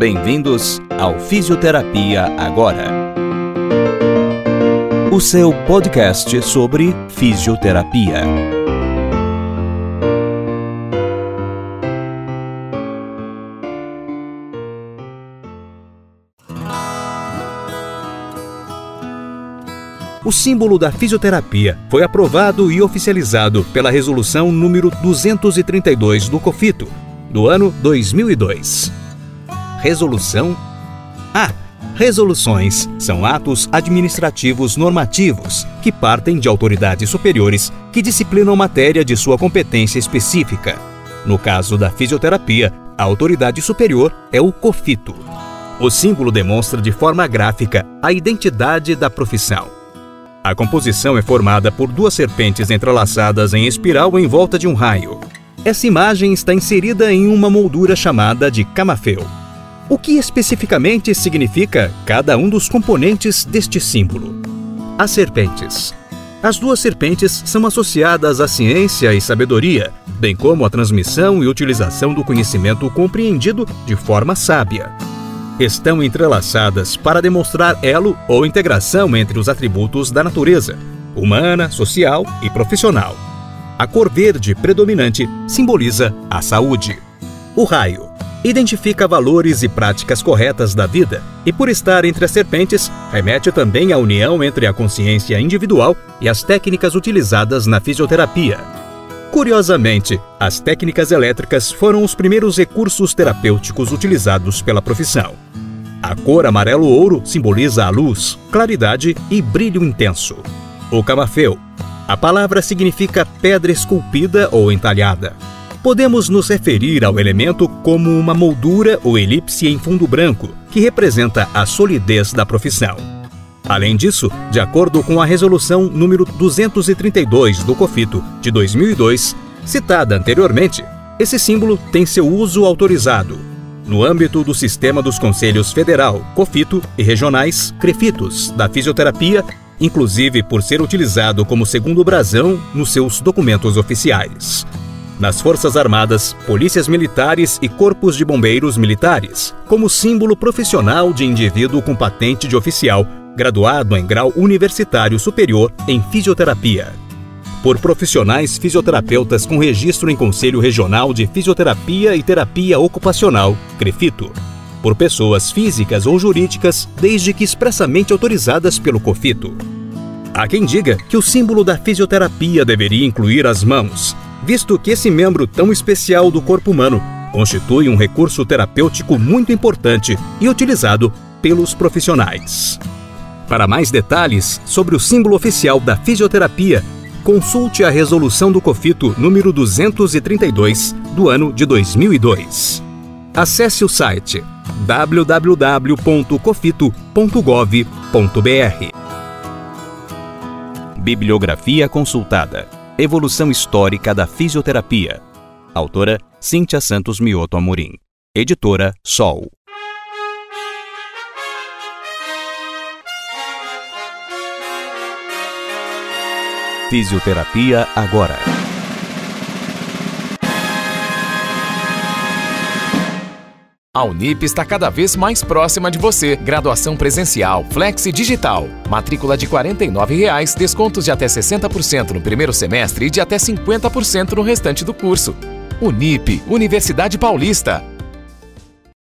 Bem-vindos ao Fisioterapia Agora. O seu podcast sobre fisioterapia. O símbolo da fisioterapia foi aprovado e oficializado pela Resolução número 232 do COFITO, do ano 2002. Resolução A. Resoluções são atos administrativos normativos que partem de autoridades superiores que disciplinam matéria de sua competência específica. No caso da fisioterapia, a autoridade superior é o COFITO. O símbolo demonstra de forma gráfica a identidade da profissão. A composição é formada por duas serpentes entrelaçadas em espiral em volta de um raio. Essa imagem está inserida em uma moldura chamada de camafeu. O que especificamente significa cada um dos componentes deste símbolo? As serpentes. As duas serpentes são associadas à ciência e sabedoria, bem como à transmissão e utilização do conhecimento compreendido de forma sábia. Estão entrelaçadas para demonstrar elo ou integração entre os atributos da natureza, humana, social e profissional. A cor verde predominante simboliza a saúde. O raio identifica valores e práticas corretas da vida e, por estar entre as serpentes, remete também à união entre a consciência individual e as técnicas utilizadas na fisioterapia. Curiosamente, as técnicas elétricas foram os primeiros recursos terapêuticos utilizados pela profissão. A cor amarelo-ouro simboliza a luz, claridade e brilho intenso. O camafeu a palavra significa pedra esculpida ou entalhada. Podemos nos referir ao elemento como uma moldura ou elipse em fundo branco, que representa a solidez da profissão. Além disso, de acordo com a resolução número 232 do COFITO de 2002, citada anteriormente, esse símbolo tem seu uso autorizado no âmbito do sistema dos conselhos federal, COFITO e regionais, CREFITOS, da fisioterapia inclusive por ser utilizado como segundo brasão nos seus documentos oficiais. Nas Forças Armadas, polícias militares e corpos de bombeiros militares, como símbolo profissional de indivíduo com patente de oficial, graduado em grau universitário superior em fisioterapia. Por profissionais fisioterapeutas com registro em Conselho Regional de Fisioterapia e Terapia Ocupacional, CREFITO por pessoas físicas ou jurídicas, desde que expressamente autorizadas pelo COFITO. Há quem diga que o símbolo da fisioterapia deveria incluir as mãos, visto que esse membro tão especial do corpo humano constitui um recurso terapêutico muito importante e utilizado pelos profissionais. Para mais detalhes sobre o símbolo oficial da fisioterapia, consulte a resolução do COFITO número 232 do ano de 2002. Acesse o site www.cofito.gov.br. Bibliografia consultada: Evolução histórica da fisioterapia. Autora Cíntia Santos Mioto Amorim. Editora Sol. Fisioterapia agora. A Unip está cada vez mais próxima de você. Graduação presencial, Flexi Digital. Matrícula de R$ 49,00, descontos de até 60% no primeiro semestre e de até 50% no restante do curso. Unip, Universidade Paulista.